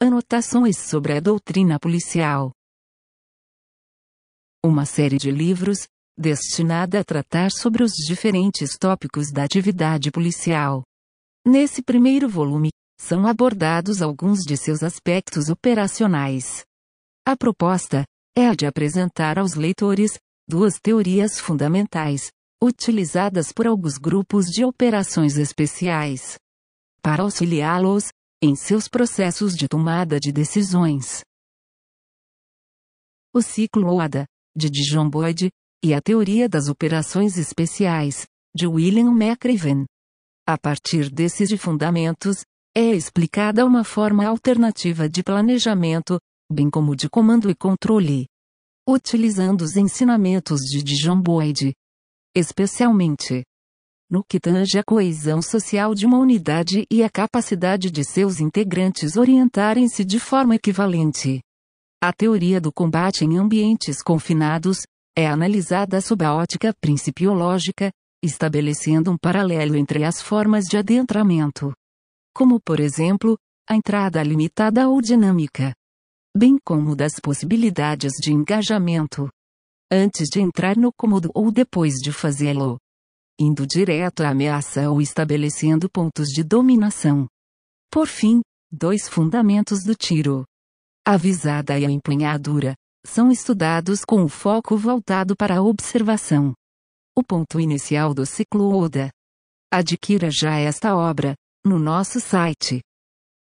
Anotações sobre a doutrina policial. Uma série de livros, destinada a tratar sobre os diferentes tópicos da atividade policial. Nesse primeiro volume, são abordados alguns de seus aspectos operacionais. A proposta é a de apresentar aos leitores duas teorias fundamentais, utilizadas por alguns grupos de operações especiais, para auxiliá-los em seus processos de tomada de decisões. O ciclo OADA, de Dijon Boyd, e a teoria das operações especiais, de William McRaven. A partir desses de fundamentos, é explicada uma forma alternativa de planejamento, bem como de comando e controle. Utilizando os ensinamentos de Dijon Boyd. Especialmente no que tange a coesão social de uma unidade e a capacidade de seus integrantes orientarem-se de forma equivalente. A teoria do combate em ambientes confinados é analisada sob a ótica principiológica, estabelecendo um paralelo entre as formas de adentramento, como por exemplo, a entrada limitada ou dinâmica, bem como das possibilidades de engajamento antes de entrar no cômodo ou depois de fazê-lo indo direto à ameaça ou estabelecendo pontos de dominação. Por fim, dois fundamentos do tiro. A visada e a empunhadura são estudados com o foco voltado para a observação. O ponto inicial do ciclo ODA. Adquira já esta obra no nosso site